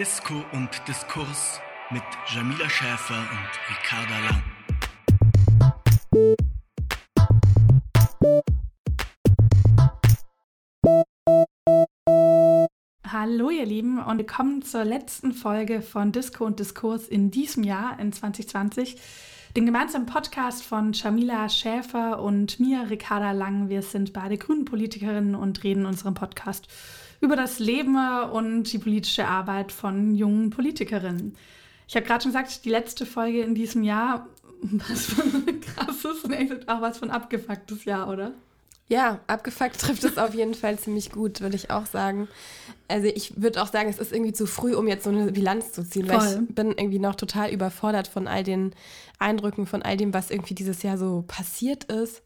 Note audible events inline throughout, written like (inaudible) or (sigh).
Disco und Diskurs mit Jamila Schäfer und Ricarda Lang. Hallo ihr Lieben und willkommen zur letzten Folge von Disco und Diskurs in diesem Jahr, in 2020. Den gemeinsamen Podcast von Jamila Schäfer und mir, Ricarda Lang. Wir sind beide Grünen Politikerinnen und reden in unserem Podcast über das Leben und die politische Arbeit von jungen Politikerinnen. Ich habe gerade schon gesagt, die letzte Folge in diesem Jahr, (laughs) was für ein krasses auch was für ein abgefucktes Jahr, oder? Ja, abgefuckt trifft es auf jeden Fall ziemlich gut, würde ich auch sagen. Also ich würde auch sagen, es ist irgendwie zu früh, um jetzt so eine Bilanz zu ziehen, Voll. weil ich bin irgendwie noch total überfordert von all den Eindrücken, von all dem, was irgendwie dieses Jahr so passiert ist.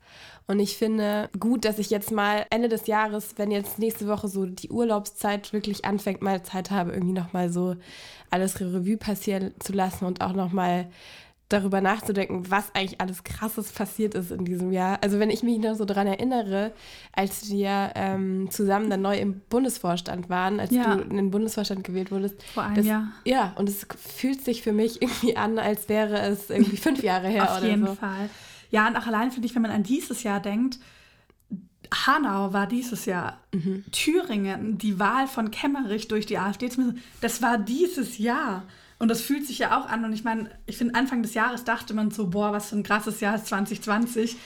Und ich finde gut, dass ich jetzt mal Ende des Jahres, wenn jetzt nächste Woche so die Urlaubszeit wirklich anfängt, mal Zeit habe, irgendwie nochmal so alles Revue passieren zu lassen und auch nochmal darüber nachzudenken, was eigentlich alles Krasses passiert ist in diesem Jahr. Also wenn ich mich noch so daran erinnere, als wir ähm, zusammen dann neu im Bundesvorstand waren, als ja. du in den Bundesvorstand gewählt wurdest. Vor einem das, Jahr. Ja, und es fühlt sich für mich irgendwie an, als wäre es irgendwie fünf Jahre her (laughs) Auf oder jeden so. Fall. Ja, und auch allein finde ich, wenn man an dieses Jahr denkt, Hanau war dieses Jahr. Mhm. Thüringen, die Wahl von Kemmerich durch die AfD, das war dieses Jahr. Und das fühlt sich ja auch an. Und ich meine, ich finde, Anfang des Jahres dachte man so, boah, was für ein krasses Jahr ist 2020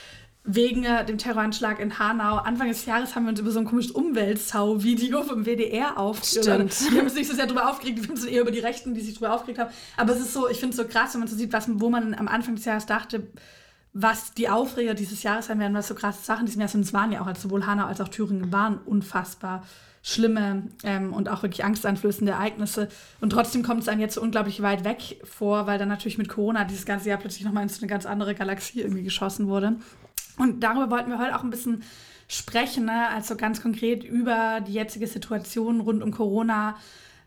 wegen äh, dem Terroranschlag in Hanau. Anfang des Jahres haben wir uns über so ein komisches Umweltsau-Video vom WDR aufgeregt. Wir haben uns nicht so sehr darüber aufgeregt, wir finden es eher über die Rechten, die sich darüber aufgeregt haben. Aber es ist so, ich finde es so krass, wenn man so sieht, was, wo man am Anfang des Jahres dachte, was die Aufreger dieses Jahres sein werden, was so krasse Sachen diesem Jahr sind. Es waren ja auch, also sowohl Hanau als auch Thüringen waren unfassbar schlimme ähm, und auch wirklich angsteinflößende Ereignisse. Und trotzdem kommt es einem jetzt so unglaublich weit weg vor, weil dann natürlich mit Corona dieses ganze Jahr plötzlich nochmal in so eine ganz andere Galaxie irgendwie geschossen wurde. Und darüber wollten wir heute auch ein bisschen sprechen, ne? also ganz konkret über die jetzige Situation rund um Corona.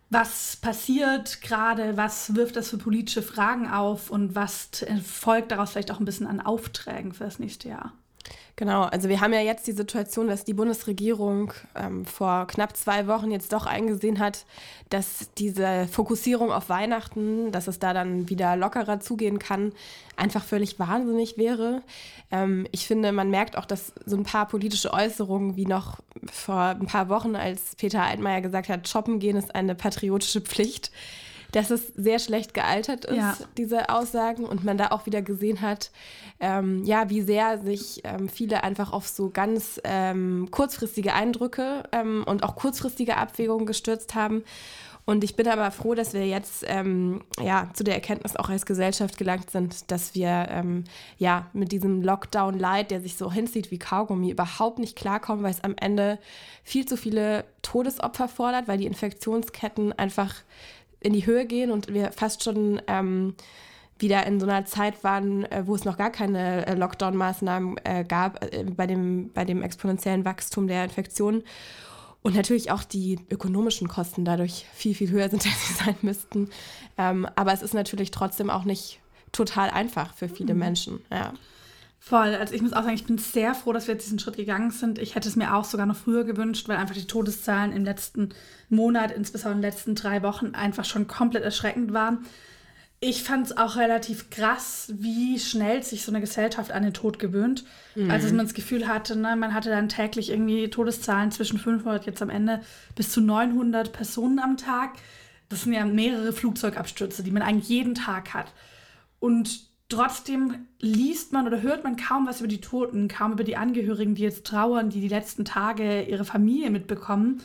Was passiert gerade? Was wirft das für politische Fragen auf? Und was folgt daraus vielleicht auch ein bisschen an Aufträgen für das nächste Jahr? Genau, also wir haben ja jetzt die Situation, dass die Bundesregierung ähm, vor knapp zwei Wochen jetzt doch eingesehen hat, dass diese Fokussierung auf Weihnachten, dass es da dann wieder lockerer zugehen kann, einfach völlig wahnsinnig wäre. Ähm, ich finde, man merkt auch, dass so ein paar politische Äußerungen wie noch vor ein paar Wochen, als Peter Altmaier gesagt hat, shoppen gehen ist eine patriotische Pflicht, dass es sehr schlecht gealtert ist, ja. diese Aussagen, und man da auch wieder gesehen hat, ähm, ja, wie sehr sich ähm, viele einfach auf so ganz ähm, kurzfristige Eindrücke ähm, und auch kurzfristige Abwägungen gestürzt haben. Und ich bin aber froh, dass wir jetzt ähm, ja, zu der Erkenntnis auch als Gesellschaft gelangt sind, dass wir ähm, ja, mit diesem Lockdown-Light, der sich so hinzieht wie Kaugummi, überhaupt nicht klarkommen, weil es am Ende viel zu viele Todesopfer fordert, weil die Infektionsketten einfach in die Höhe gehen und wir fast schon ähm, wieder in so einer Zeit waren, äh, wo es noch gar keine äh, Lockdown-Maßnahmen äh, gab äh, bei, dem, bei dem exponentiellen Wachstum der Infektionen. Und natürlich auch die ökonomischen Kosten dadurch viel, viel höher sind, (laughs) als sie sein müssten. Ähm, aber es ist natürlich trotzdem auch nicht total einfach für viele mhm. Menschen. Ja. Voll. Also ich muss auch sagen, ich bin sehr froh, dass wir jetzt diesen Schritt gegangen sind. Ich hätte es mir auch sogar noch früher gewünscht, weil einfach die Todeszahlen im letzten Monat, insbesondere in den letzten drei Wochen, einfach schon komplett erschreckend waren. Ich fand es auch relativ krass, wie schnell sich so eine Gesellschaft an den Tod gewöhnt. Mhm. Also man das Gefühl hatte, ne, man hatte dann täglich irgendwie Todeszahlen zwischen 500, jetzt am Ende bis zu 900 Personen am Tag. Das sind ja mehrere Flugzeugabstürze, die man eigentlich jeden Tag hat. Und Trotzdem liest man oder hört man kaum was über die Toten, kaum über die Angehörigen, die jetzt trauern, die die letzten Tage ihre Familie mitbekommen.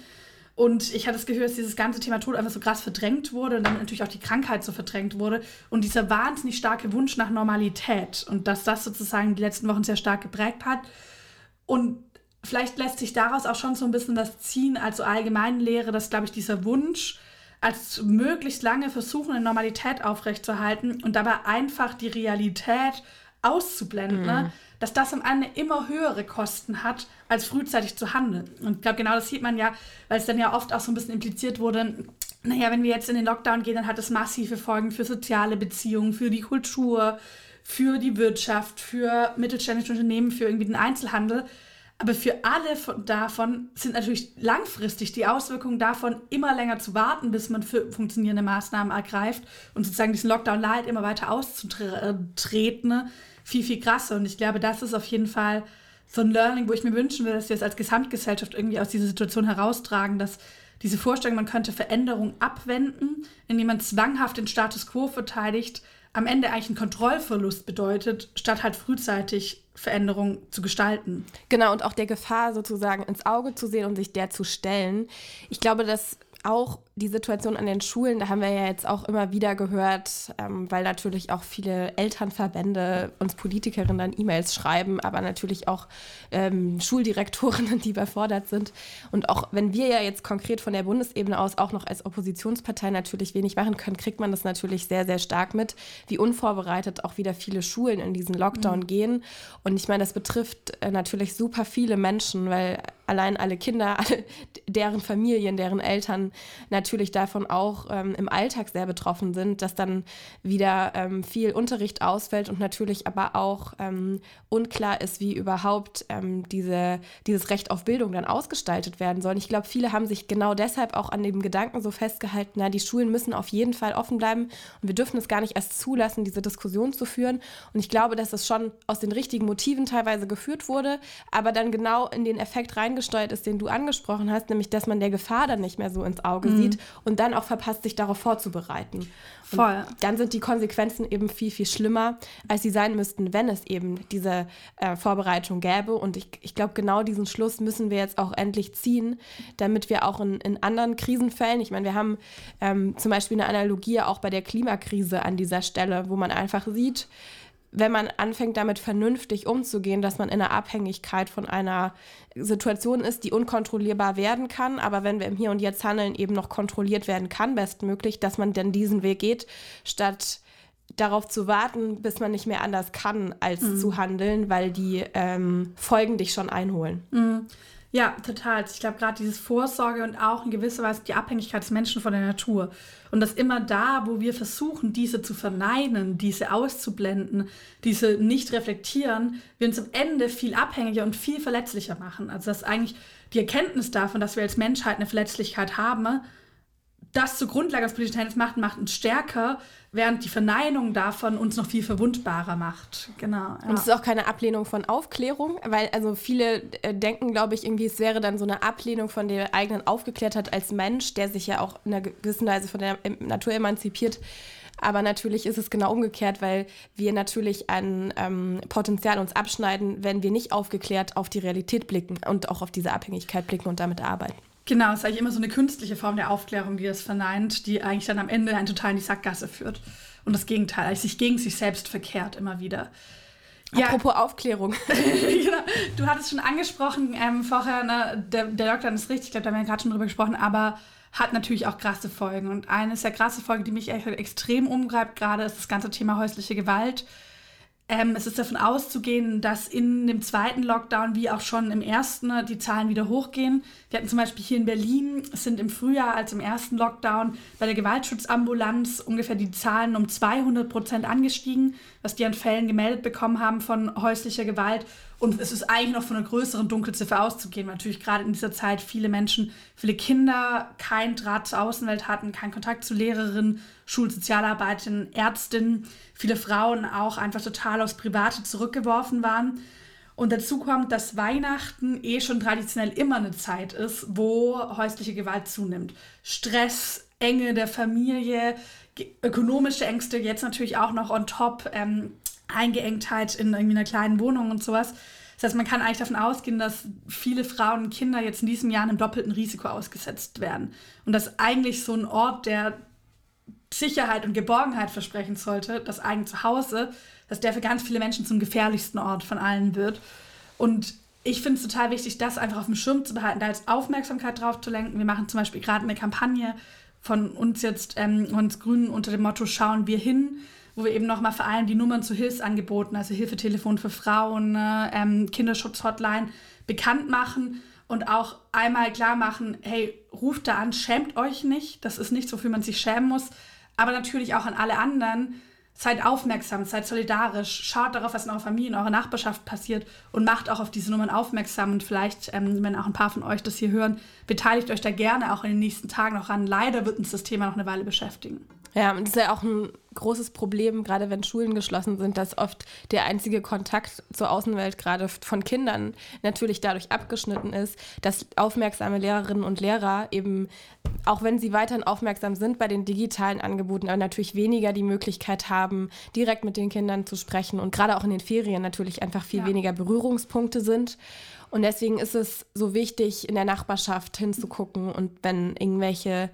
Und ich hatte das Gefühl, dass dieses ganze Thema Tod einfach so krass verdrängt wurde und dann natürlich auch die Krankheit so verdrängt wurde. Und dieser wahnsinnig starke Wunsch nach Normalität und dass das sozusagen die letzten Wochen sehr stark geprägt hat. Und vielleicht lässt sich daraus auch schon so ein bisschen das ziehen, also Allgemeinlehre, dass, glaube ich, dieser Wunsch, als möglichst lange versuchen, eine Normalität aufrechtzuerhalten und dabei einfach die Realität auszublenden, ne? mhm. ne? dass das am Ende immer höhere Kosten hat, als frühzeitig zu handeln. Und ich glaube, genau das sieht man ja, weil es dann ja oft auch so ein bisschen impliziert wurde, naja, wenn wir jetzt in den Lockdown gehen, dann hat das massive Folgen für soziale Beziehungen, für die Kultur, für die Wirtschaft, für mittelständische Unternehmen, für irgendwie den Einzelhandel. Aber für alle von, davon sind natürlich langfristig die Auswirkungen davon, immer länger zu warten, bis man für funktionierende Maßnahmen ergreift und sozusagen diesen Lockdown Light immer weiter auszutreten, ne, viel, viel krasser. Und ich glaube, das ist auf jeden Fall so ein Learning, wo ich mir wünschen will, dass wir es als Gesamtgesellschaft irgendwie aus dieser Situation heraustragen, dass diese Vorstellung, man könnte Veränderungen abwenden, indem man zwanghaft den Status quo verteidigt, am Ende eigentlich einen Kontrollverlust bedeutet, statt halt frühzeitig Veränderungen zu gestalten. Genau, und auch der Gefahr sozusagen ins Auge zu sehen und sich der zu stellen. Ich glaube, dass auch die Situation an den Schulen, da haben wir ja jetzt auch immer wieder gehört, ähm, weil natürlich auch viele Elternverbände uns Politikerinnen dann E-Mails schreiben, aber natürlich auch ähm, Schuldirektorinnen, (laughs) die überfordert sind. Und auch wenn wir ja jetzt konkret von der Bundesebene aus auch noch als Oppositionspartei natürlich wenig machen können, kriegt man das natürlich sehr, sehr stark mit, wie unvorbereitet auch wieder viele Schulen in diesen Lockdown mhm. gehen. Und ich meine, das betrifft äh, natürlich super viele Menschen, weil allein alle Kinder, (laughs) alle, deren Familien, deren Eltern natürlich davon auch ähm, im Alltag sehr betroffen sind, dass dann wieder ähm, viel Unterricht ausfällt und natürlich aber auch ähm, unklar ist, wie überhaupt ähm, diese, dieses Recht auf Bildung dann ausgestaltet werden soll. Und ich glaube, viele haben sich genau deshalb auch an dem Gedanken so festgehalten, na, die Schulen müssen auf jeden Fall offen bleiben und wir dürfen es gar nicht erst zulassen, diese Diskussion zu führen. Und ich glaube, dass es schon aus den richtigen Motiven teilweise geführt wurde, aber dann genau in den Effekt rein eingesteuert ist, den du angesprochen hast, nämlich dass man der Gefahr dann nicht mehr so ins Auge mhm. sieht und dann auch verpasst, sich darauf vorzubereiten. Voll. Und dann sind die Konsequenzen eben viel, viel schlimmer, als sie sein müssten, wenn es eben diese äh, Vorbereitung gäbe. Und ich, ich glaube, genau diesen Schluss müssen wir jetzt auch endlich ziehen, damit wir auch in, in anderen Krisenfällen, ich meine, wir haben ähm, zum Beispiel eine Analogie auch bei der Klimakrise an dieser Stelle, wo man einfach sieht, wenn man anfängt, damit vernünftig umzugehen, dass man in einer Abhängigkeit von einer Situation ist, die unkontrollierbar werden kann, aber wenn wir im Hier und Jetzt handeln, eben noch kontrolliert werden kann, bestmöglich, dass man denn diesen Weg geht, statt darauf zu warten, bis man nicht mehr anders kann, als mhm. zu handeln, weil die ähm, Folgen dich schon einholen. Mhm. Ja, total. Ich glaube, gerade dieses Vorsorge und auch in gewisser Weise die Abhängigkeit des Menschen von der Natur. Und dass immer da, wo wir versuchen, diese zu verneinen, diese auszublenden, diese nicht reflektieren, wir uns am Ende viel abhängiger und viel verletzlicher machen. Also dass eigentlich die Erkenntnis davon, dass wir als Menschheit eine Verletzlichkeit haben, das zur Grundlage des politischen Handelns macht, macht uns stärker, während die Verneinung davon uns noch viel verwundbarer macht. Genau. Ja. Und es ist auch keine Ablehnung von Aufklärung, weil also viele äh, denken, glaube ich, irgendwie, es wäre dann so eine Ablehnung von der eigenen Aufgeklärtheit als Mensch, der sich ja auch in einer gewissen Weise von der Natur emanzipiert. Aber natürlich ist es genau umgekehrt, weil wir natürlich ein ähm, Potenzial uns abschneiden, wenn wir nicht aufgeklärt auf die Realität blicken und auch auf diese Abhängigkeit blicken und damit arbeiten. Genau, es ist eigentlich immer so eine künstliche Form der Aufklärung, die das verneint, die eigentlich dann am Ende einen total in die Sackgasse führt. Und das Gegenteil, eigentlich sich gegen sich selbst verkehrt immer wieder. Ja. Apropos Aufklärung. (laughs) genau. Du hattest schon angesprochen ähm, vorher, ne, der, der Lockdown ist richtig, ich glaube, da haben wir gerade schon drüber gesprochen, aber hat natürlich auch krasse Folgen. Und eine sehr krasse Folge, die mich extrem umgreift gerade, ist das ganze Thema häusliche Gewalt. Ähm, es ist davon auszugehen, dass in dem zweiten Lockdown, wie auch schon im ersten, die Zahlen wieder hochgehen. Wir hatten zum Beispiel hier in Berlin, sind im Frühjahr als im ersten Lockdown bei der Gewaltschutzambulanz ungefähr die Zahlen um 200 Prozent angestiegen, was die an Fällen gemeldet bekommen haben von häuslicher Gewalt. Und es ist eigentlich noch von einer größeren Dunkelziffer auszugehen, weil natürlich gerade in dieser Zeit viele Menschen, viele Kinder keinen Draht zur Außenwelt hatten, keinen Kontakt zu Lehrerinnen, Schulsozialarbeiterinnen, Ärztinnen, viele Frauen auch einfach total aufs Private zurückgeworfen waren. Und dazu kommt, dass Weihnachten eh schon traditionell immer eine Zeit ist, wo häusliche Gewalt zunimmt. Stress, Enge der Familie, ökonomische Ängste, jetzt natürlich auch noch on top, ähm, Eingeengtheit in irgendwie einer kleinen Wohnung und sowas. Das heißt, man kann eigentlich davon ausgehen, dass viele Frauen und Kinder jetzt in diesem Jahr einem doppelten Risiko ausgesetzt werden. Und dass eigentlich so ein Ort, der Sicherheit und Geborgenheit versprechen sollte, das eigene Zuhause, dass der für ganz viele Menschen zum gefährlichsten Ort von allen wird. Und ich finde es total wichtig, das einfach auf dem Schirm zu behalten, da als Aufmerksamkeit drauf zu lenken. Wir machen zum Beispiel gerade eine Kampagne von uns jetzt, ähm, uns Grünen unter dem Motto Schauen wir hin, wo wir eben nochmal vor allem die Nummern zu Hilfsangeboten, also Hilfetelefon für Frauen, ne, ähm, Kinderschutz-Hotline bekannt machen und auch einmal klar machen, hey, ruft da an, schämt euch nicht, das ist nichts, wofür man sich schämen muss, aber natürlich auch an alle anderen, seid aufmerksam, seid solidarisch, schaut darauf, was in eurer Familie, in eurer Nachbarschaft passiert und macht auch auf diese Nummern aufmerksam. Und vielleicht, ähm, wenn auch ein paar von euch das hier hören, beteiligt euch da gerne auch in den nächsten Tagen noch ran. Leider wird uns das Thema noch eine Weile beschäftigen. Ja, und das ist ja auch ein großes Problem, gerade wenn Schulen geschlossen sind, dass oft der einzige Kontakt zur Außenwelt gerade von Kindern natürlich dadurch abgeschnitten ist, dass aufmerksame Lehrerinnen und Lehrer eben, auch wenn sie weiterhin aufmerksam sind bei den digitalen Angeboten, aber natürlich weniger die Möglichkeit haben, direkt mit den Kindern zu sprechen und gerade auch in den Ferien natürlich einfach viel ja. weniger Berührungspunkte sind. Und deswegen ist es so wichtig, in der Nachbarschaft hinzugucken und wenn irgendwelche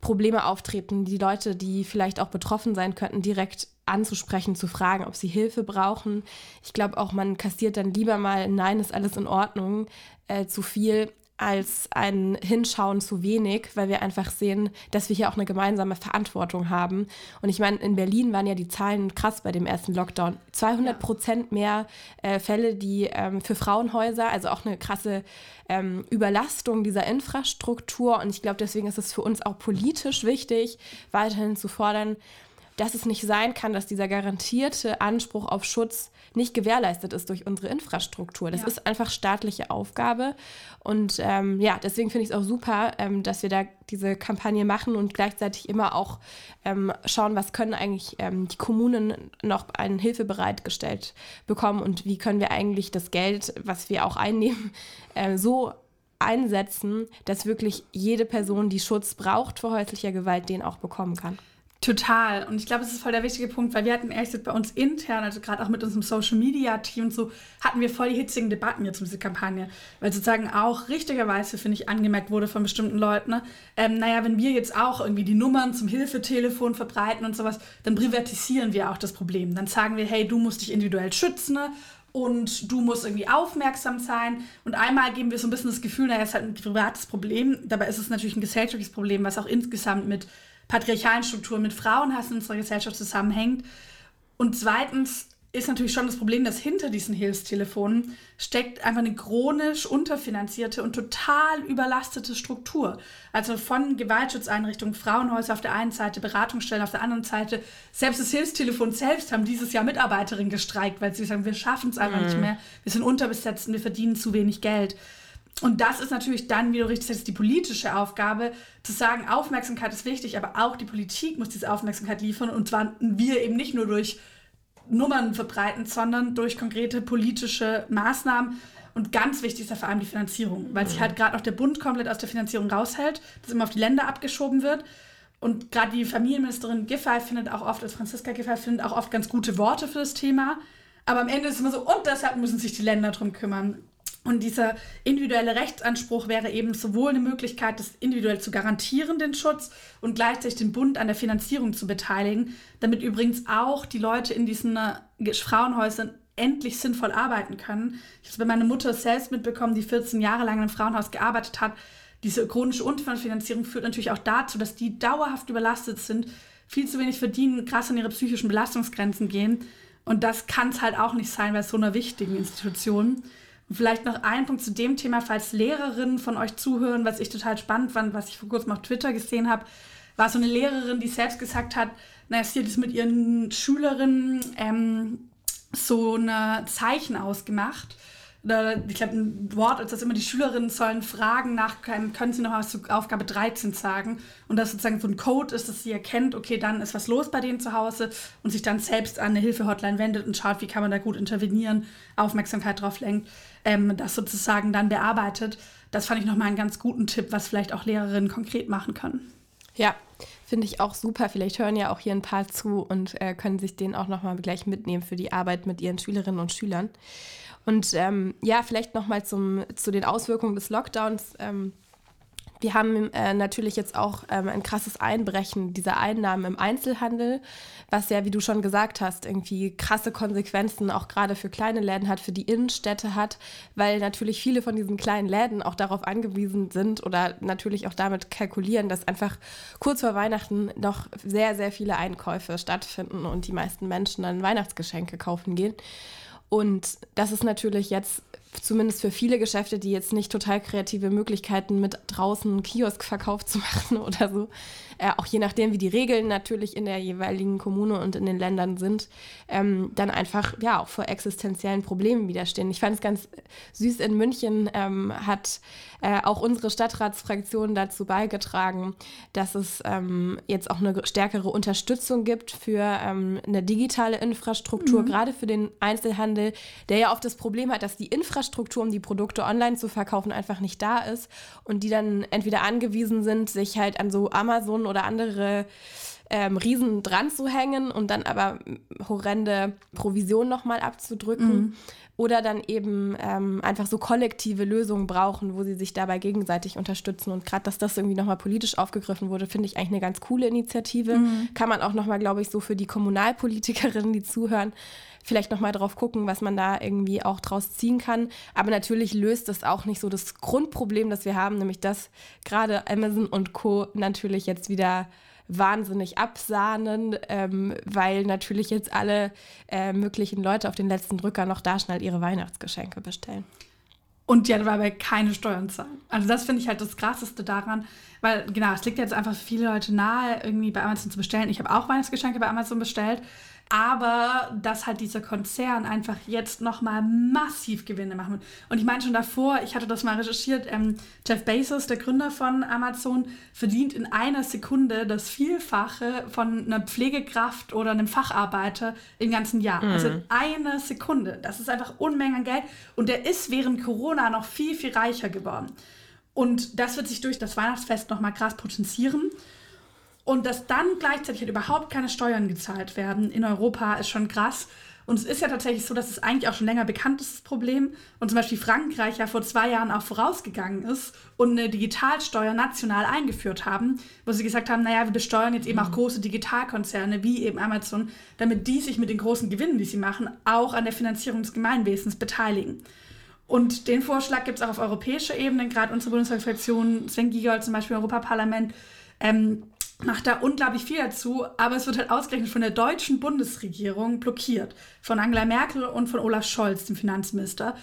Probleme auftreten, die Leute, die vielleicht auch betroffen sein könnten, direkt anzusprechen, zu fragen, ob sie Hilfe brauchen. Ich glaube auch, man kassiert dann lieber mal, nein, ist alles in Ordnung, äh, zu viel, als ein Hinschauen zu wenig, weil wir einfach sehen, dass wir hier auch eine gemeinsame Verantwortung haben. Und ich meine, in Berlin waren ja die Zahlen krass bei dem ersten Lockdown. 200 Prozent mehr äh, Fälle, die ähm, für Frauenhäuser, also auch eine krasse ähm, Überlastung dieser Infrastruktur. Und ich glaube, deswegen ist es für uns auch politisch wichtig, weiterhin zu fordern, dass es nicht sein kann, dass dieser garantierte Anspruch auf Schutz nicht gewährleistet ist durch unsere Infrastruktur. Das ja. ist einfach staatliche Aufgabe. Und ähm, ja, deswegen finde ich es auch super, ähm, dass wir da diese Kampagne machen und gleichzeitig immer auch ähm, schauen, was können eigentlich ähm, die Kommunen noch an Hilfe bereitgestellt bekommen und wie können wir eigentlich das Geld, was wir auch einnehmen, (laughs) äh, so einsetzen, dass wirklich jede Person, die Schutz braucht vor häuslicher Gewalt, den auch bekommen kann. Total. Und ich glaube, es ist voll der wichtige Punkt, weil wir hatten ehrlich gesagt bei uns intern, also gerade auch mit unserem Social Media Team und so, hatten wir voll die hitzigen Debatten jetzt um diese Kampagne. Weil sozusagen auch richtigerweise, finde ich, angemerkt wurde von bestimmten Leuten, ne? ähm, naja, wenn wir jetzt auch irgendwie die Nummern zum Hilfetelefon verbreiten und sowas, dann privatisieren wir auch das Problem. Dann sagen wir, hey, du musst dich individuell schützen ne? und du musst irgendwie aufmerksam sein. Und einmal geben wir so ein bisschen das Gefühl, naja, es ist halt ein privates Problem. Dabei ist es natürlich ein gesellschaftliches Problem, was auch insgesamt mit patriarchalen Strukturen mit Frauenhass in unserer Gesellschaft zusammenhängt. Und zweitens ist natürlich schon das Problem, dass hinter diesen Hilfstelefonen steckt einfach eine chronisch unterfinanzierte und total überlastete Struktur. Also von Gewaltschutzeinrichtungen, Frauenhäuser auf der einen Seite, Beratungsstellen auf der anderen Seite. Selbst das Hilfstelefon selbst haben dieses Jahr Mitarbeiterinnen gestreikt, weil sie sagen, wir schaffen es einfach mhm. nicht mehr, wir sind unterbesetzt und wir verdienen zu wenig Geld. Und das ist natürlich dann, wie du richtig sagst, die politische Aufgabe, zu sagen, Aufmerksamkeit ist wichtig, aber auch die Politik muss diese Aufmerksamkeit liefern. Und zwar wir eben nicht nur durch Nummern verbreiten, sondern durch konkrete politische Maßnahmen. Und ganz wichtig ist da vor allem die Finanzierung, weil sich halt gerade auch der Bund komplett aus der Finanzierung raushält, dass immer auf die Länder abgeschoben wird. Und gerade die Familienministerin Giffey findet auch oft, als Franziska Giffey findet auch oft ganz gute Worte für das Thema. Aber am Ende ist es immer so, und deshalb müssen sich die Länder drum kümmern. Und dieser individuelle Rechtsanspruch wäre eben sowohl eine Möglichkeit, das individuell zu garantieren, den Schutz, und gleichzeitig den Bund an der Finanzierung zu beteiligen, damit übrigens auch die Leute in diesen äh, Frauenhäusern endlich sinnvoll arbeiten können. Ich habe bei meiner Mutter selbst mitbekommen, die 14 Jahre lang in einem Frauenhaus gearbeitet hat. Diese chronische Unterfinanzierung führt natürlich auch dazu, dass die dauerhaft überlastet sind, viel zu wenig verdienen, krass an ihre psychischen Belastungsgrenzen gehen. Und das kann es halt auch nicht sein bei so einer wichtigen Institution. Und vielleicht noch ein Punkt zu dem Thema, falls Lehrerinnen von euch zuhören, was ich total spannend fand, was ich vor kurzem auf Twitter gesehen habe, war so eine Lehrerin, die selbst gesagt hat, naja, sie hat es mit ihren Schülerinnen ähm, so ein Zeichen ausgemacht ich glaube, ein Wort, als dass immer die Schülerinnen sollen fragen nach, können sie noch was zu Aufgabe 13 sagen? Und das sozusagen so ein Code ist, dass sie erkennt, okay, dann ist was los bei denen zu Hause und sich dann selbst an eine Hilfe-Hotline wendet und schaut, wie kann man da gut intervenieren, Aufmerksamkeit drauf lenkt, ähm, das sozusagen dann bearbeitet. Das fand ich nochmal einen ganz guten Tipp, was vielleicht auch Lehrerinnen konkret machen können. Ja, finde ich auch super. Vielleicht hören ja auch hier ein paar zu und äh, können sich den auch nochmal gleich mitnehmen für die Arbeit mit ihren Schülerinnen und Schülern. Und ähm, ja, vielleicht nochmal zu den Auswirkungen des Lockdowns. Ähm, wir haben äh, natürlich jetzt auch ähm, ein krasses Einbrechen dieser Einnahmen im Einzelhandel, was ja, wie du schon gesagt hast, irgendwie krasse Konsequenzen auch gerade für kleine Läden hat, für die Innenstädte hat, weil natürlich viele von diesen kleinen Läden auch darauf angewiesen sind oder natürlich auch damit kalkulieren, dass einfach kurz vor Weihnachten noch sehr, sehr viele Einkäufe stattfinden und die meisten Menschen dann Weihnachtsgeschenke kaufen gehen. Und das ist natürlich jetzt zumindest für viele Geschäfte, die jetzt nicht total kreative Möglichkeiten mit draußen Kioskverkauf zu machen (laughs) oder so, äh, auch je nachdem, wie die Regeln natürlich in der jeweiligen Kommune und in den Ländern sind, ähm, dann einfach ja auch vor existenziellen Problemen widerstehen. Ich fand es ganz süß, in München ähm, hat äh, auch unsere Stadtratsfraktion dazu beigetragen, dass es ähm, jetzt auch eine stärkere Unterstützung gibt für ähm, eine digitale Infrastruktur, mhm. gerade für den Einzelhandel, der ja oft das Problem hat, dass die Infrastruktur, um die Produkte online zu verkaufen, einfach nicht da ist und die dann entweder angewiesen sind, sich halt an so Amazon oder andere ähm, Riesen dran zu hängen und dann aber horrende Provisionen nochmal abzudrücken. Mhm. Oder dann eben ähm, einfach so kollektive Lösungen brauchen, wo sie sich dabei gegenseitig unterstützen. Und gerade, dass das irgendwie nochmal politisch aufgegriffen wurde, finde ich eigentlich eine ganz coole Initiative. Mhm. Kann man auch nochmal, glaube ich, so für die Kommunalpolitikerinnen, die zuhören, vielleicht nochmal drauf gucken, was man da irgendwie auch draus ziehen kann. Aber natürlich löst es auch nicht so das Grundproblem, das wir haben, nämlich dass gerade Amazon und Co. natürlich jetzt wieder wahnsinnig absahnen, ähm, weil natürlich jetzt alle äh, möglichen Leute auf den letzten Drücker noch da schnell ihre Weihnachtsgeschenke bestellen. Und die dabei keine Steuern zahlen. Also das finde ich halt das Krasseste daran, weil genau, es liegt jetzt einfach für viele Leute nahe, irgendwie bei Amazon zu bestellen. Ich habe auch Weihnachtsgeschenke bei Amazon bestellt aber dass halt dieser Konzern einfach jetzt nochmal massiv Gewinne machen wird. Und ich meine schon davor, ich hatte das mal recherchiert, ähm, Jeff Bezos, der Gründer von Amazon, verdient in einer Sekunde das Vielfache von einer Pflegekraft oder einem Facharbeiter im ganzen Jahr. Mhm. Also in einer Sekunde. Das ist einfach Unmengen an Geld. Und der ist während Corona noch viel, viel reicher geworden. Und das wird sich durch das Weihnachtsfest nochmal krass potenzieren. Und dass dann gleichzeitig halt überhaupt keine Steuern gezahlt werden in Europa ist schon krass. Und es ist ja tatsächlich so, dass es eigentlich auch schon länger bekannt ist, das Problem. Und zum Beispiel Frankreich ja vor zwei Jahren auch vorausgegangen ist und eine Digitalsteuer national eingeführt haben, wo sie gesagt haben, naja, wir besteuern jetzt eben auch mhm. große Digitalkonzerne wie eben Amazon, damit die sich mit den großen Gewinnen, die sie machen, auch an der Finanzierung des Gemeinwesens beteiligen. Und den Vorschlag gibt es auch auf europäischer Ebene. Gerade unsere Bundesfraktion, Sven Giegold zum Beispiel im Europaparlament, ähm, macht da unglaublich viel dazu, aber es wird halt ausgerechnet von der deutschen Bundesregierung blockiert. Von Angela Merkel und von Olaf Scholz, dem Finanzminister.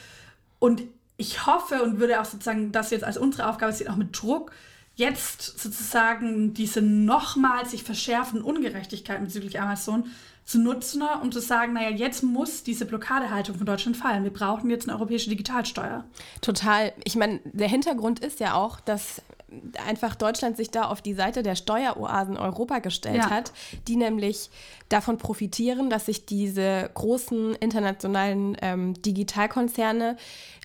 Und ich hoffe und würde auch sozusagen das jetzt als unsere Aufgabe sehen, auch mit Druck, jetzt sozusagen diese nochmals sich verschärfenden Ungerechtigkeiten bezüglich Amazon zu nutzen, um zu sagen, naja, jetzt muss diese Blockadehaltung von Deutschland fallen. Wir brauchen jetzt eine europäische Digitalsteuer. Total. Ich meine, der Hintergrund ist ja auch, dass einfach Deutschland sich da auf die Seite der Steueroasen Europa gestellt ja. hat, die nämlich davon profitieren, dass sich diese großen internationalen ähm, Digitalkonzerne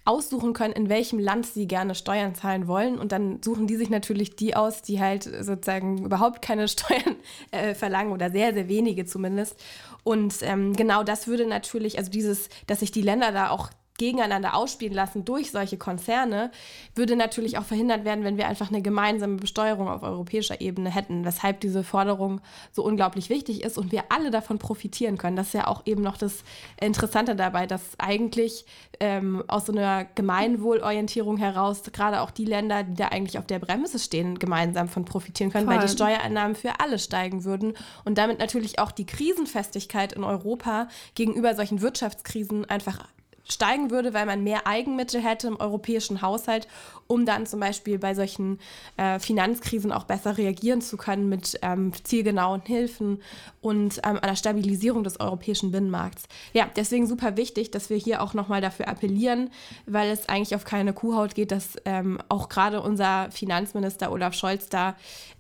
aussuchen können, in welchem Land sie gerne Steuern zahlen wollen. Und dann suchen die sich natürlich die aus, die halt sozusagen überhaupt keine (laughs) Steuern äh, verlangen oder sehr, sehr wenige zumindest. Und ähm, genau das würde natürlich, also dieses, dass sich die Länder da auch gegeneinander ausspielen lassen durch solche Konzerne, würde natürlich auch verhindert werden, wenn wir einfach eine gemeinsame Besteuerung auf europäischer Ebene hätten, weshalb diese Forderung so unglaublich wichtig ist und wir alle davon profitieren können. Das ist ja auch eben noch das Interessante dabei, dass eigentlich ähm, aus so einer Gemeinwohlorientierung heraus gerade auch die Länder, die da eigentlich auf der Bremse stehen, gemeinsam von profitieren können, Voll. weil die Steuereinnahmen für alle steigen würden und damit natürlich auch die Krisenfestigkeit in Europa gegenüber solchen Wirtschaftskrisen einfach steigen würde, weil man mehr Eigenmittel hätte im europäischen Haushalt, um dann zum Beispiel bei solchen äh, Finanzkrisen auch besser reagieren zu können mit ähm, zielgenauen Hilfen und ähm, einer Stabilisierung des europäischen Binnenmarkts. Ja, deswegen super wichtig, dass wir hier auch nochmal dafür appellieren, weil es eigentlich auf keine Kuhhaut geht, dass ähm, auch gerade unser Finanzminister Olaf Scholz da,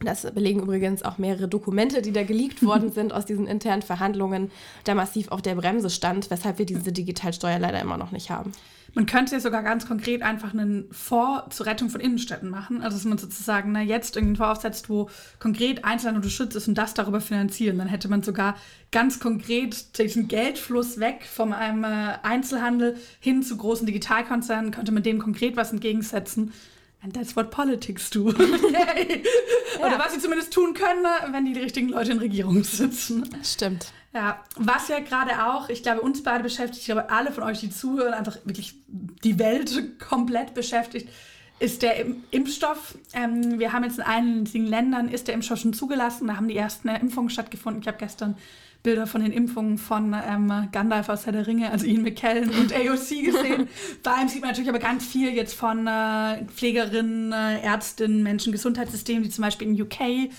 das belegen übrigens auch mehrere Dokumente, die da geleakt (laughs) worden sind aus diesen internen Verhandlungen, da massiv auf der Bremse stand, weshalb wir diese Digitalsteuer leider immer noch nicht haben. Man könnte ja sogar ganz konkret einfach einen Fonds zur Rettung von Innenstädten machen. Also dass man sozusagen na, jetzt irgendeinen Fonds aufsetzt, wo konkret Einzelne unterstützt ist und das darüber finanzieren. Dann hätte man sogar ganz konkret diesen Geldfluss weg von einem äh, Einzelhandel hin zu großen Digitalkonzernen, könnte man denen konkret was entgegensetzen. And that's what politics do. (laughs) (laughs) Oder was sie zumindest tun können, wenn die, die richtigen Leute in Regierung sitzen. Stimmt. Ja, was ja gerade auch, ich glaube, uns beide beschäftigt, ich glaube, alle von euch, die zuhören, einfach wirklich die Welt (laughs) komplett beschäftigt, ist der Impfstoff, ähm, wir haben jetzt in einigen Ländern, ist der Impfstoff schon zugelassen, da haben die ersten Impfungen stattgefunden. Ich habe gestern Bilder von den Impfungen von ähm, Gandalf aus Herr der Ringe, also Ian McKellen und (laughs) AOC gesehen. Bei ihm sieht man natürlich aber ganz viel jetzt von äh, Pflegerinnen, äh, Ärztinnen, Menschen, Gesundheitssystemen, die zum Beispiel in UK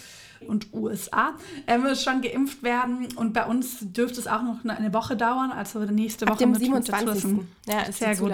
und USA ähm, schon geimpft werden. Und bei uns dürfte es auch noch eine Woche dauern, also nächste Woche. Ab dem 27. Ja, ist Sehr gut.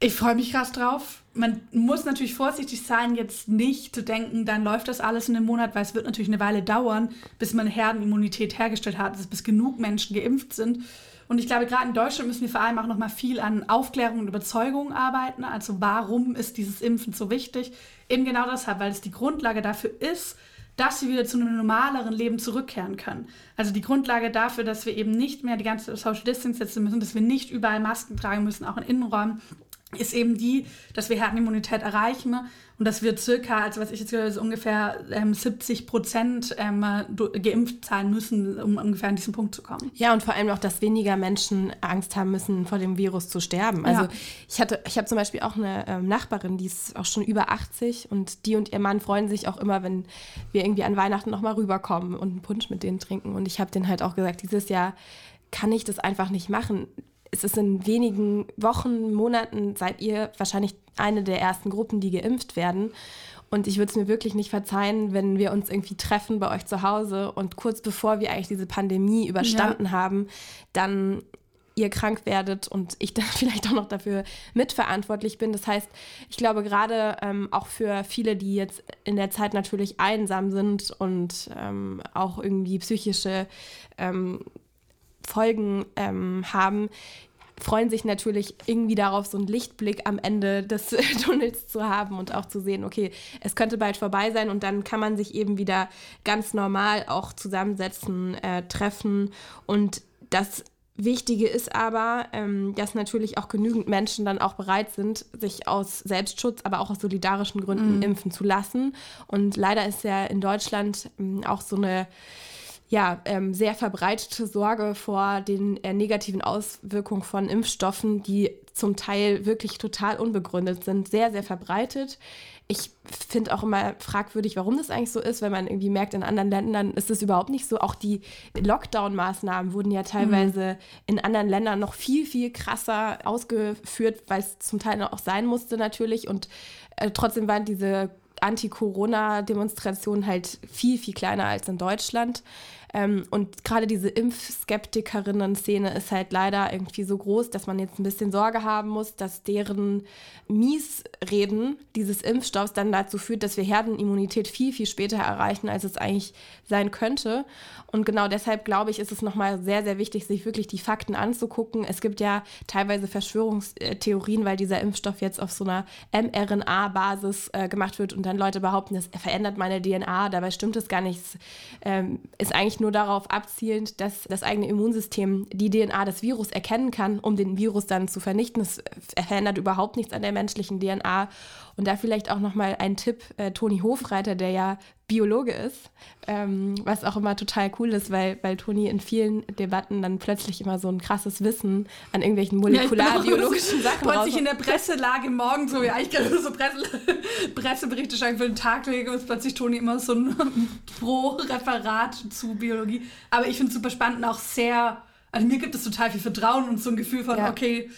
Ich freue mich krass drauf. Man muss natürlich vorsichtig sein, jetzt nicht zu denken, dann läuft das alles in einem Monat, weil es wird natürlich eine Weile dauern, bis man Herdenimmunität hergestellt hat, bis genug Menschen geimpft sind. Und ich glaube, gerade in Deutschland müssen wir vor allem auch noch mal viel an Aufklärung und Überzeugung arbeiten. Also warum ist dieses Impfen so wichtig? Eben genau deshalb, weil es die Grundlage dafür ist, dass sie wieder zu einem normaleren Leben zurückkehren können. Also die Grundlage dafür, dass wir eben nicht mehr die ganze Social Distance setzen müssen, dass wir nicht überall Masken tragen müssen, auch in Innenräumen, ist eben die, dass wir Herdenimmunität erreichen und dass wir circa, also was ich jetzt gehört habe, ungefähr ähm, 70 Prozent ähm, geimpft sein müssen, um ungefähr an diesen Punkt zu kommen. Ja, und vor allem auch, dass weniger Menschen Angst haben müssen, vor dem Virus zu sterben. Also ja. ich hatte, ich habe zum Beispiel auch eine ähm, Nachbarin, die ist auch schon über 80 und die und ihr Mann freuen sich auch immer, wenn wir irgendwie an Weihnachten nochmal rüberkommen und einen Punsch mit denen trinken. Und ich habe denen halt auch gesagt, dieses Jahr kann ich das einfach nicht machen es ist in wenigen Wochen, Monaten seid ihr wahrscheinlich eine der ersten Gruppen, die geimpft werden. Und ich würde es mir wirklich nicht verzeihen, wenn wir uns irgendwie treffen bei euch zu Hause und kurz bevor wir eigentlich diese Pandemie überstanden ja. haben, dann ihr krank werdet und ich dann (laughs) vielleicht auch noch dafür mitverantwortlich bin. Das heißt, ich glaube gerade ähm, auch für viele, die jetzt in der Zeit natürlich einsam sind und ähm, auch irgendwie psychische ähm, Folgen ähm, haben, freuen sich natürlich irgendwie darauf, so einen Lichtblick am Ende des (laughs) Tunnels zu haben und auch zu sehen, okay, es könnte bald vorbei sein und dann kann man sich eben wieder ganz normal auch zusammensetzen, äh, treffen und das Wichtige ist aber, ähm, dass natürlich auch genügend Menschen dann auch bereit sind, sich aus Selbstschutz, aber auch aus solidarischen Gründen mm. impfen zu lassen. Und leider ist ja in Deutschland ähm, auch so eine ja, ähm, sehr verbreitete Sorge vor den äh, negativen Auswirkungen von Impfstoffen, die zum Teil wirklich total unbegründet sind, sehr, sehr verbreitet. Ich finde auch immer fragwürdig, warum das eigentlich so ist, weil man irgendwie merkt, in anderen Ländern ist es überhaupt nicht so. Auch die Lockdown-Maßnahmen wurden ja teilweise mhm. in anderen Ländern noch viel, viel krasser ausgeführt, weil es zum Teil auch sein musste natürlich. Und äh, trotzdem waren diese Anti-Corona-Demonstrationen halt viel, viel kleiner als in Deutschland. Ähm, und gerade diese Impfskeptikerinnen-Szene ist halt leider irgendwie so groß, dass man jetzt ein bisschen Sorge haben muss, dass deren Miesreden dieses Impfstoffs dann dazu führt, dass wir Herdenimmunität viel, viel später erreichen, als es eigentlich sein könnte. Und genau deshalb glaube ich, ist es nochmal sehr, sehr wichtig, sich wirklich die Fakten anzugucken. Es gibt ja teilweise Verschwörungstheorien, weil dieser Impfstoff jetzt auf so einer mRNA-Basis äh, gemacht wird und dann Leute behaupten, das verändert meine DNA. Dabei stimmt es gar nicht. Es ähm, ist eigentlich nur nur darauf abzielend, dass das eigene Immunsystem die DNA des Virus erkennen kann, um den Virus dann zu vernichten. Es verändert überhaupt nichts an der menschlichen DNA. Und da vielleicht auch nochmal ein Tipp, äh, Toni Hofreiter, der ja Biologe ist, ähm, was auch immer total cool ist, weil, weil Toni in vielen Debatten dann plötzlich immer so ein krasses Wissen an irgendwelchen molekularbiologischen ja, (laughs) Sachen sich in der Presselage morgen so, ja, ich kann so Presse, (laughs) Presseberichte schreiben für den Tag legen und plötzlich Toni immer so ein (laughs) Pro-Referat zu Biologie. Aber ich finde es super spannend und auch sehr, also mir gibt es total viel Vertrauen und so ein Gefühl von, ja. okay,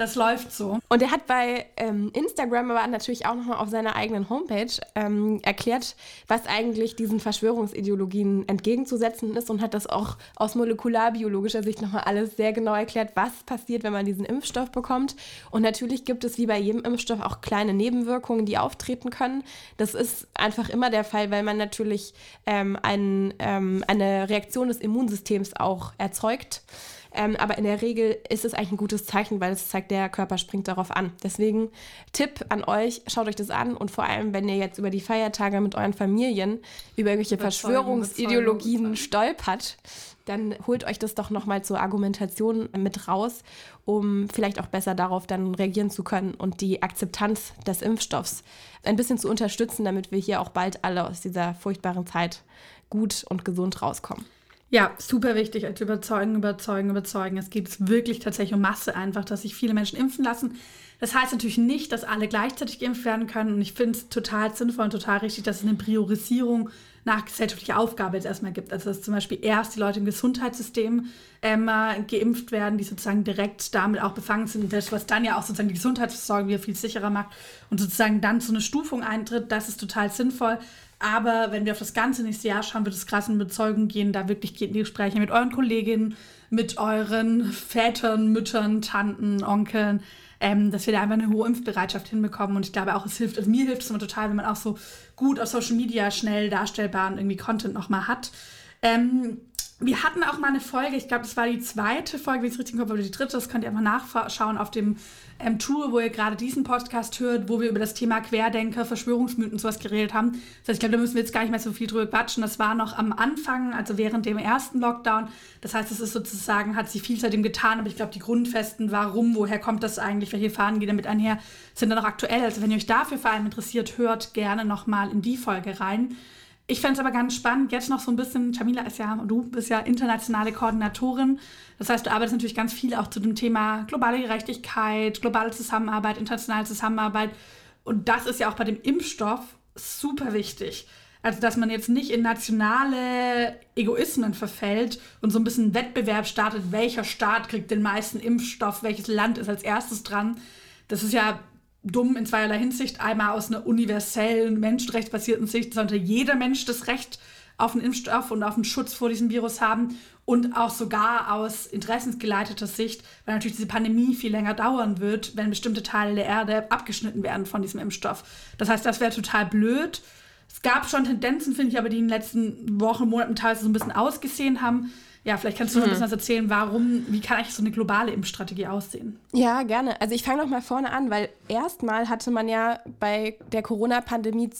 das läuft so. Und er hat bei ähm, Instagram aber natürlich auch nochmal auf seiner eigenen Homepage ähm, erklärt, was eigentlich diesen Verschwörungsideologien entgegenzusetzen ist und hat das auch aus molekularbiologischer Sicht nochmal alles sehr genau erklärt, was passiert, wenn man diesen Impfstoff bekommt. Und natürlich gibt es wie bei jedem Impfstoff auch kleine Nebenwirkungen, die auftreten können. Das ist einfach immer der Fall, weil man natürlich ähm, ein, ähm, eine Reaktion des Immunsystems auch erzeugt. Ähm, aber in der Regel ist es eigentlich ein gutes Zeichen, weil es zeigt, der Körper springt darauf an. Deswegen Tipp an euch, schaut euch das an und vor allem, wenn ihr jetzt über die Feiertage mit euren Familien über irgendwelche Verschwörungsideologien stolpert, dann holt euch das doch nochmal zur Argumentation mit raus, um vielleicht auch besser darauf dann reagieren zu können und die Akzeptanz des Impfstoffs ein bisschen zu unterstützen, damit wir hier auch bald alle aus dieser furchtbaren Zeit gut und gesund rauskommen. Ja, super wichtig. Also überzeugen, überzeugen, überzeugen. Es geht wirklich tatsächlich um Masse einfach, dass sich viele Menschen impfen lassen. Das heißt natürlich nicht, dass alle gleichzeitig geimpft werden können. Und ich finde es total sinnvoll und total richtig, dass es eine Priorisierung nach gesellschaftlicher Aufgabe jetzt erstmal gibt. Also dass zum Beispiel erst die Leute im Gesundheitssystem ähm, geimpft werden, die sozusagen direkt damit auch befangen sind. Das, was dann ja auch sozusagen die Gesundheitsversorgung wieder viel sicherer macht und sozusagen dann zu einer Stufung eintritt, das ist total sinnvoll. Aber wenn wir auf das ganze nächste Jahr schauen, wird es krass in Bezeugung gehen. Da wirklich geht die Gespräche mit euren Kolleginnen, mit euren Vätern, Müttern, Tanten, Onkeln, ähm, dass wir da einfach eine hohe Impfbereitschaft hinbekommen. Und ich glaube auch, es hilft, also mir hilft es immer total, wenn man auch so gut auf Social Media schnell darstellbaren irgendwie Content nochmal hat. Ähm, wir hatten auch mal eine Folge, ich glaube, das war die zweite Folge, wenn ich es richtig im oder die dritte, das könnt ihr einfach nachschauen auf dem ähm, Tour, wo ihr gerade diesen Podcast hört, wo wir über das Thema Querdenker, Verschwörungsmythen und sowas geredet haben. Das heißt, ich glaube, da müssen wir jetzt gar nicht mehr so viel drüber quatschen. Das war noch am Anfang, also während dem ersten Lockdown. Das heißt, es ist sozusagen, hat sich viel seitdem getan, aber ich glaube, die Grundfesten, warum, woher kommt das eigentlich, welche Fahren gehen damit einher, sind dann noch aktuell. Also wenn ihr euch dafür vor allem interessiert, hört gerne nochmal in die Folge rein. Ich fände es aber ganz spannend, jetzt noch so ein bisschen, Jamila ist ja, du bist ja internationale Koordinatorin. Das heißt, du arbeitest natürlich ganz viel auch zu dem Thema globale Gerechtigkeit, globale Zusammenarbeit, internationale Zusammenarbeit. Und das ist ja auch bei dem Impfstoff super wichtig. Also, dass man jetzt nicht in nationale Egoismen verfällt und so ein bisschen Wettbewerb startet, welcher Staat kriegt den meisten Impfstoff, welches Land ist als erstes dran. Das ist ja dumm in zweierlei Hinsicht. Einmal aus einer universellen, menschenrechtsbasierten Sicht sollte jeder Mensch das Recht auf einen Impfstoff und auf einen Schutz vor diesem Virus haben und auch sogar aus interessensgeleiteter Sicht, weil natürlich diese Pandemie viel länger dauern wird, wenn bestimmte Teile der Erde abgeschnitten werden von diesem Impfstoff. Das heißt, das wäre total blöd. Es gab schon Tendenzen, finde ich, aber die in den letzten Wochen, Monaten teilweise so ein bisschen ausgesehen haben, ja, vielleicht kannst du noch ein bisschen was erzählen, warum, wie kann eigentlich so eine globale Impfstrategie aussehen? Ja, gerne. Also ich fange noch mal vorne an, weil erstmal hatte man ja bei der Corona-Pandemie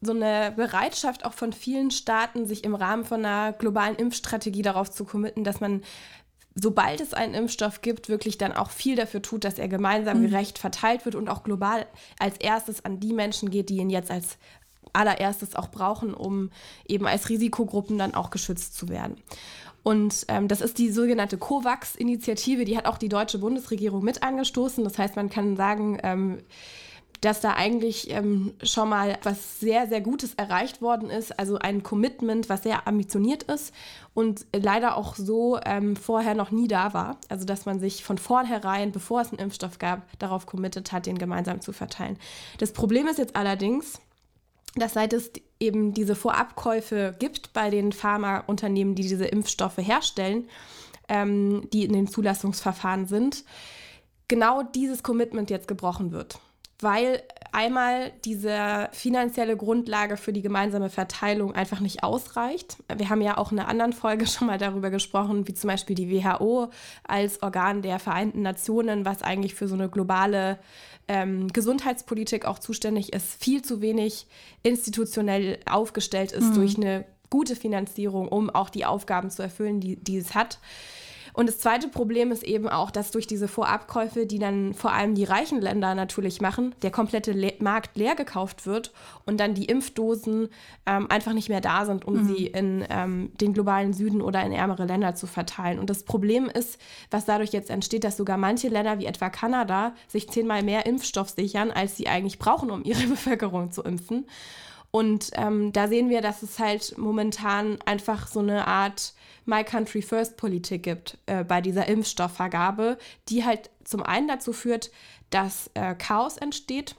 so eine Bereitschaft auch von vielen Staaten, sich im Rahmen von einer globalen Impfstrategie darauf zu committen, dass man sobald es einen Impfstoff gibt, wirklich dann auch viel dafür tut, dass er gemeinsam mhm. gerecht verteilt wird und auch global als erstes an die Menschen geht, die ihn jetzt als allererstes auch brauchen, um eben als Risikogruppen dann auch geschützt zu werden. Und ähm, das ist die sogenannte COVAX-Initiative, die hat auch die deutsche Bundesregierung mit angestoßen. Das heißt, man kann sagen, ähm, dass da eigentlich ähm, schon mal was sehr, sehr Gutes erreicht worden ist. Also ein Commitment, was sehr ambitioniert ist und leider auch so ähm, vorher noch nie da war. Also dass man sich von vornherein, bevor es einen Impfstoff gab, darauf committet hat, den gemeinsam zu verteilen. Das Problem ist jetzt allerdings, dass seit es eben diese Vorabkäufe gibt bei den Pharmaunternehmen, die diese Impfstoffe herstellen, ähm, die in den Zulassungsverfahren sind, genau dieses Commitment jetzt gebrochen wird. Weil einmal diese finanzielle Grundlage für die gemeinsame Verteilung einfach nicht ausreicht. Wir haben ja auch in einer anderen Folge schon mal darüber gesprochen, wie zum Beispiel die WHO als Organ der Vereinten Nationen, was eigentlich für so eine globale ähm, Gesundheitspolitik auch zuständig ist, viel zu wenig institutionell aufgestellt ist mhm. durch eine gute Finanzierung, um auch die Aufgaben zu erfüllen, die, die es hat. Und das zweite Problem ist eben auch, dass durch diese Vorabkäufe, die dann vor allem die reichen Länder natürlich machen, der komplette Le Markt leer gekauft wird und dann die Impfdosen ähm, einfach nicht mehr da sind, um mhm. sie in ähm, den globalen Süden oder in ärmere Länder zu verteilen. Und das Problem ist, was dadurch jetzt entsteht, dass sogar manche Länder wie etwa Kanada sich zehnmal mehr Impfstoff sichern, als sie eigentlich brauchen, um ihre (laughs) Bevölkerung zu impfen. Und ähm, da sehen wir, dass es halt momentan einfach so eine Art My Country First Politik gibt äh, bei dieser Impfstoffvergabe, die halt zum einen dazu führt, dass äh, Chaos entsteht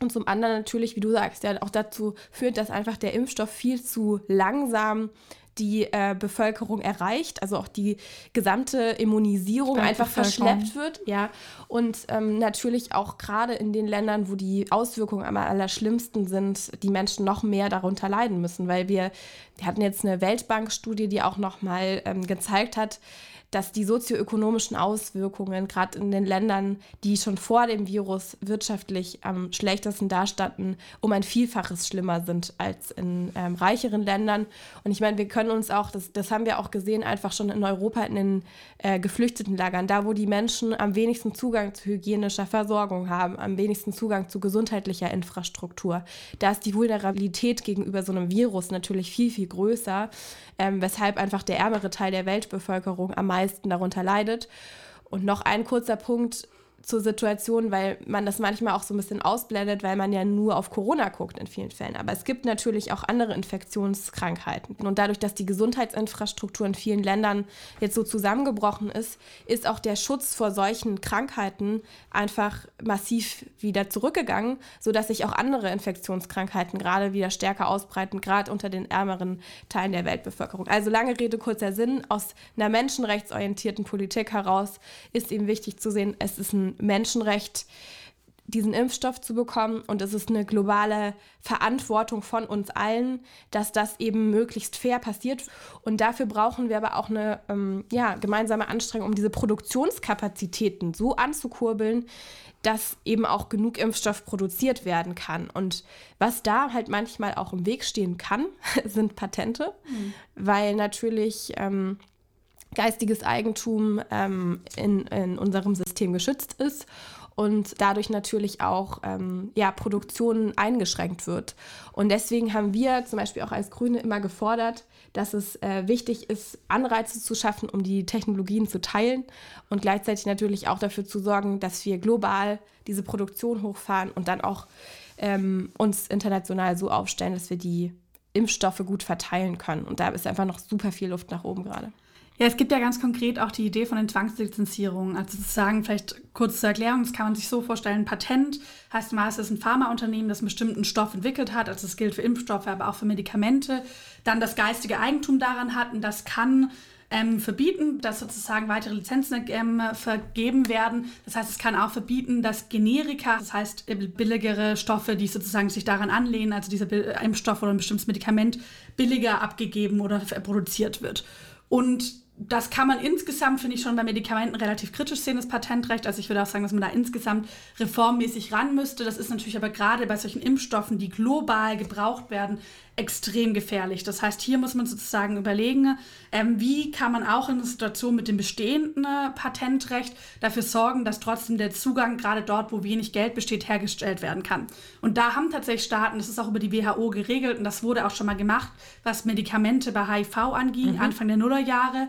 und zum anderen natürlich, wie du sagst, ja auch dazu führt, dass einfach der Impfstoff viel zu langsam die äh, Bevölkerung erreicht, also auch die gesamte Immunisierung einfach verschleppt wird, ja. Und ähm, natürlich auch gerade in den Ländern, wo die Auswirkungen am allerschlimmsten sind, die Menschen noch mehr darunter leiden müssen, weil wir, wir hatten jetzt eine Weltbankstudie, die auch nochmal ähm, gezeigt hat, dass die sozioökonomischen Auswirkungen gerade in den Ländern, die schon vor dem Virus wirtschaftlich am schlechtesten dastanden, um ein Vielfaches schlimmer sind als in ähm, reicheren Ländern. Und ich meine, wir können uns auch, das, das haben wir auch gesehen, einfach schon in Europa in den äh, Geflüchtetenlagern, da wo die Menschen am wenigsten Zugang zu hygienischer Versorgung haben, am wenigsten Zugang zu gesundheitlicher Infrastruktur. Da ist die Vulnerabilität gegenüber so einem Virus natürlich viel, viel größer, ähm, weshalb einfach der ärmere Teil der Weltbevölkerung am meisten darunter leidet. Und noch ein kurzer Punkt, zur Situation, weil man das manchmal auch so ein bisschen ausblendet, weil man ja nur auf Corona guckt in vielen Fällen. Aber es gibt natürlich auch andere Infektionskrankheiten. Und dadurch, dass die Gesundheitsinfrastruktur in vielen Ländern jetzt so zusammengebrochen ist, ist auch der Schutz vor solchen Krankheiten einfach massiv wieder zurückgegangen, sodass sich auch andere Infektionskrankheiten gerade wieder stärker ausbreiten, gerade unter den ärmeren Teilen der Weltbevölkerung. Also lange Rede, kurzer Sinn. Aus einer menschenrechtsorientierten Politik heraus ist ihm wichtig zu sehen, es ist ein Menschenrecht, diesen Impfstoff zu bekommen. Und es ist eine globale Verantwortung von uns allen, dass das eben möglichst fair passiert. Und dafür brauchen wir aber auch eine ähm, ja, gemeinsame Anstrengung, um diese Produktionskapazitäten so anzukurbeln, dass eben auch genug Impfstoff produziert werden kann. Und was da halt manchmal auch im Weg stehen kann, (laughs) sind Patente, mhm. weil natürlich ähm, geistiges Eigentum ähm, in, in unserem System geschützt ist und dadurch natürlich auch ähm, ja, Produktion eingeschränkt wird. Und deswegen haben wir zum Beispiel auch als Grüne immer gefordert, dass es äh, wichtig ist, Anreize zu schaffen, um die Technologien zu teilen und gleichzeitig natürlich auch dafür zu sorgen, dass wir global diese Produktion hochfahren und dann auch ähm, uns international so aufstellen, dass wir die Impfstoffe gut verteilen können. Und da ist einfach noch super viel Luft nach oben gerade. Ja, es gibt ja ganz konkret auch die Idee von den Zwangslizenzierungen. Also sozusagen, vielleicht kurz zur Erklärung, das kann man sich so vorstellen, Patent heißt mal, es ist ein Pharmaunternehmen, das einen bestimmten Stoff entwickelt hat. Also das gilt für Impfstoffe, aber auch für Medikamente. Dann das geistige Eigentum daran hat und das kann ähm, verbieten, dass sozusagen weitere Lizenzen ähm, vergeben werden. Das heißt, es kann auch verbieten, dass Generika, das heißt billigere Stoffe, die sozusagen sich daran anlehnen, also dieser Impfstoff oder ein bestimmtes Medikament, billiger abgegeben oder produziert wird. Und das kann man insgesamt, finde ich, schon bei Medikamenten relativ kritisch sehen, das Patentrecht. Also ich würde auch sagen, dass man da insgesamt reformmäßig ran müsste. Das ist natürlich aber gerade bei solchen Impfstoffen, die global gebraucht werden, extrem gefährlich. Das heißt, hier muss man sozusagen überlegen, ähm, wie kann man auch in der Situation mit dem bestehenden Patentrecht dafür sorgen, dass trotzdem der Zugang gerade dort, wo wenig Geld besteht, hergestellt werden kann. Und da haben tatsächlich Staaten, das ist auch über die WHO geregelt und das wurde auch schon mal gemacht, was Medikamente bei HIV anging, mhm. Anfang der Nullerjahre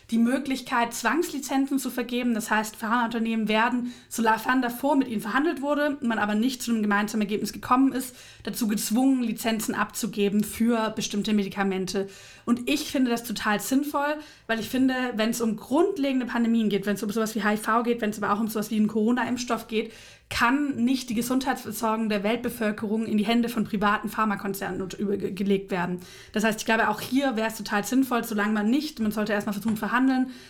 die Möglichkeit, Zwangslizenzen zu vergeben. Das heißt, Pharmaunternehmen werden, sofern davor mit ihnen verhandelt wurde, man aber nicht zu einem gemeinsamen Ergebnis gekommen ist, dazu gezwungen, Lizenzen abzugeben für bestimmte Medikamente. Und ich finde das total sinnvoll, weil ich finde, wenn es um grundlegende Pandemien geht, wenn es um sowas wie HIV geht, wenn es aber auch um sowas wie einen Corona-Impfstoff geht, kann nicht die Gesundheitsversorgung der Weltbevölkerung in die Hände von privaten Pharmakonzernen übergelegt werden. Das heißt, ich glaube, auch hier wäre es total sinnvoll, solange man nicht, man sollte erstmal versuchen verhandeln,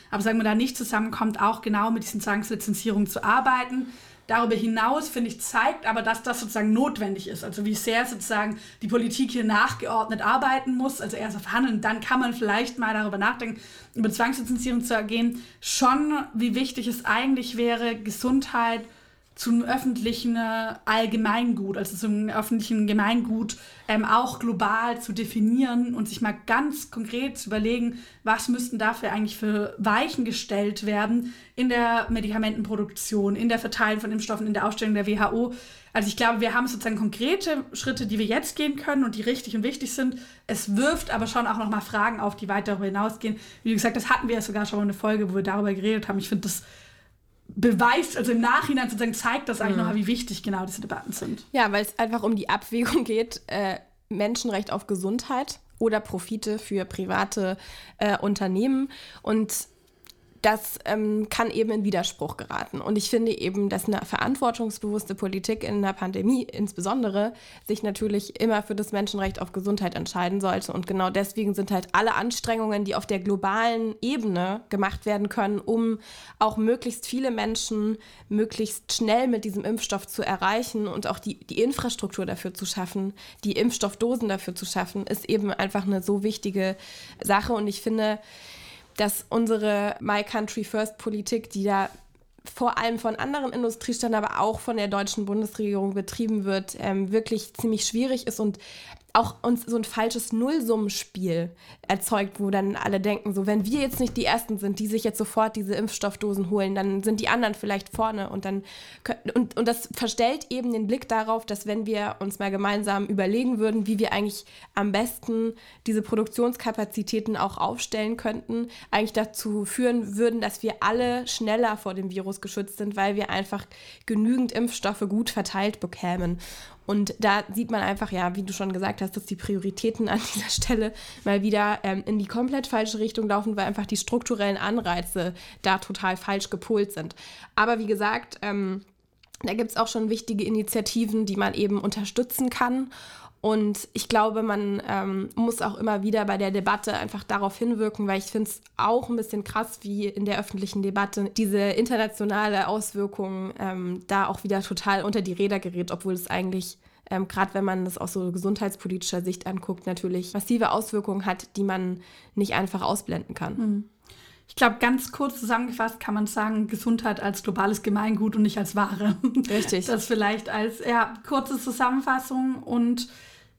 aber solange man da nicht zusammenkommt, auch genau mit diesen Zwangslizenzierungen zu arbeiten. Darüber hinaus, finde ich, zeigt aber, dass das sozusagen notwendig ist. Also wie sehr sozusagen die Politik hier nachgeordnet arbeiten muss, also erst verhandeln, dann kann man vielleicht mal darüber nachdenken, über Zwangslizenzierung zu ergehen. Schon, wie wichtig es eigentlich wäre, Gesundheit, zum öffentlichen äh, Allgemeingut, also zum öffentlichen Gemeingut ähm, auch global zu definieren und sich mal ganz konkret zu überlegen, was müssten dafür eigentlich für Weichen gestellt werden in der Medikamentenproduktion, in der Verteilung von Impfstoffen, in der Ausstellung der WHO. Also ich glaube, wir haben sozusagen konkrete Schritte, die wir jetzt gehen können und die richtig und wichtig sind. Es wirft aber schon auch nochmal Fragen auf, die weit darüber hinausgehen. Wie gesagt, das hatten wir ja sogar schon mal eine Folge, wo wir darüber geredet haben. Ich finde das beweist, also im Nachhinein sozusagen zeigt das eigentlich mhm. noch, wie wichtig genau diese Debatten sind. Ja, weil es einfach um die Abwägung (laughs) geht, äh, Menschenrecht auf Gesundheit oder Profite für private äh, Unternehmen. Und das ähm, kann eben in Widerspruch geraten. Und ich finde eben, dass eine verantwortungsbewusste Politik in einer Pandemie insbesondere sich natürlich immer für das Menschenrecht auf Gesundheit entscheiden sollte. Und genau deswegen sind halt alle Anstrengungen, die auf der globalen Ebene gemacht werden können, um auch möglichst viele Menschen möglichst schnell mit diesem Impfstoff zu erreichen und auch die, die Infrastruktur dafür zu schaffen, die Impfstoffdosen dafür zu schaffen, ist eben einfach eine so wichtige Sache. Und ich finde, dass unsere My Country First Politik, die da vor allem von anderen Industriestaaten, aber auch von der deutschen Bundesregierung betrieben wird, ähm, wirklich ziemlich schwierig ist und auch uns so ein falsches Nullsummenspiel erzeugt, wo dann alle denken, so wenn wir jetzt nicht die Ersten sind, die sich jetzt sofort diese Impfstoffdosen holen, dann sind die anderen vielleicht vorne und dann und, und das verstellt eben den Blick darauf, dass wenn wir uns mal gemeinsam überlegen würden, wie wir eigentlich am besten diese Produktionskapazitäten auch aufstellen könnten, eigentlich dazu führen würden, dass wir alle schneller vor dem Virus geschützt sind, weil wir einfach genügend Impfstoffe gut verteilt bekämen. Und da sieht man einfach, ja, wie du schon gesagt hast, dass die Prioritäten an (laughs) dieser Stelle mal wieder ähm, in die komplett falsche Richtung laufen, weil einfach die strukturellen Anreize da total falsch gepolt sind. Aber wie gesagt, ähm, da gibt es auch schon wichtige Initiativen, die man eben unterstützen kann. Und ich glaube, man ähm, muss auch immer wieder bei der Debatte einfach darauf hinwirken, weil ich finde es auch ein bisschen krass, wie in der öffentlichen Debatte diese internationale Auswirkung ähm, da auch wieder total unter die Räder gerät, obwohl es eigentlich, ähm, gerade wenn man das aus so gesundheitspolitischer Sicht anguckt, natürlich massive Auswirkungen hat, die man nicht einfach ausblenden kann. Mhm. Ich glaube, ganz kurz zusammengefasst kann man sagen, Gesundheit als globales Gemeingut und nicht als Ware. Richtig. (laughs) Das vielleicht als ja, kurze Zusammenfassung und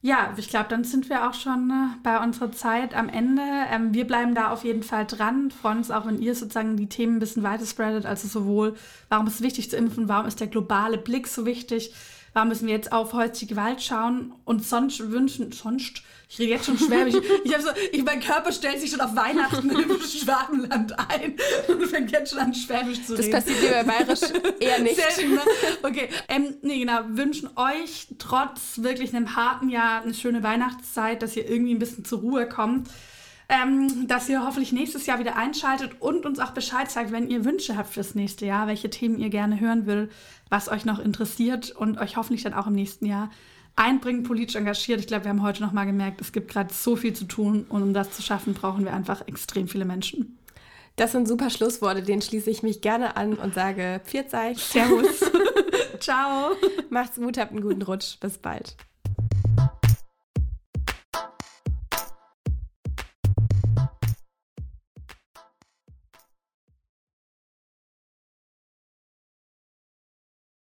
ja, ich glaube, dann sind wir auch schon äh, bei unserer Zeit am Ende. Ähm, wir bleiben da auf jeden Fall dran. Freuen uns auch, wenn ihr sozusagen die Themen ein bisschen weiter spreadet. Also sowohl, warum ist es wichtig zu impfen, warum ist der globale Blick so wichtig, warum müssen wir jetzt auf häusliche Gewalt schauen und sonst wünschen, sonst ich rede jetzt schon schwäbisch. Ich habe so, ich, mein Körper stellt sich schon auf Weihnachten (laughs) im Schwabenland ein und fängt jetzt schon an, Schwäbisch zu reden. Das passiert dir bei Bayerisch eher nicht. Selten, ne? Okay, ähm, nee, genau. Wünschen euch trotz wirklich einem harten Jahr eine schöne Weihnachtszeit, dass ihr irgendwie ein bisschen zur Ruhe kommt. Ähm, dass ihr hoffentlich nächstes Jahr wieder einschaltet und uns auch Bescheid sagt, wenn ihr Wünsche habt fürs nächste Jahr, welche Themen ihr gerne hören will, was euch noch interessiert und euch hoffentlich dann auch im nächsten Jahr einbringen, politisch engagiert. Ich glaube, wir haben heute noch mal gemerkt, es gibt gerade so viel zu tun und um das zu schaffen, brauchen wir einfach extrem viele Menschen. Das sind super Schlussworte, denen schließe ich mich gerne an und sage Pfiat Servus. (laughs) Ciao. Macht's gut, habt einen guten Rutsch. Bis bald.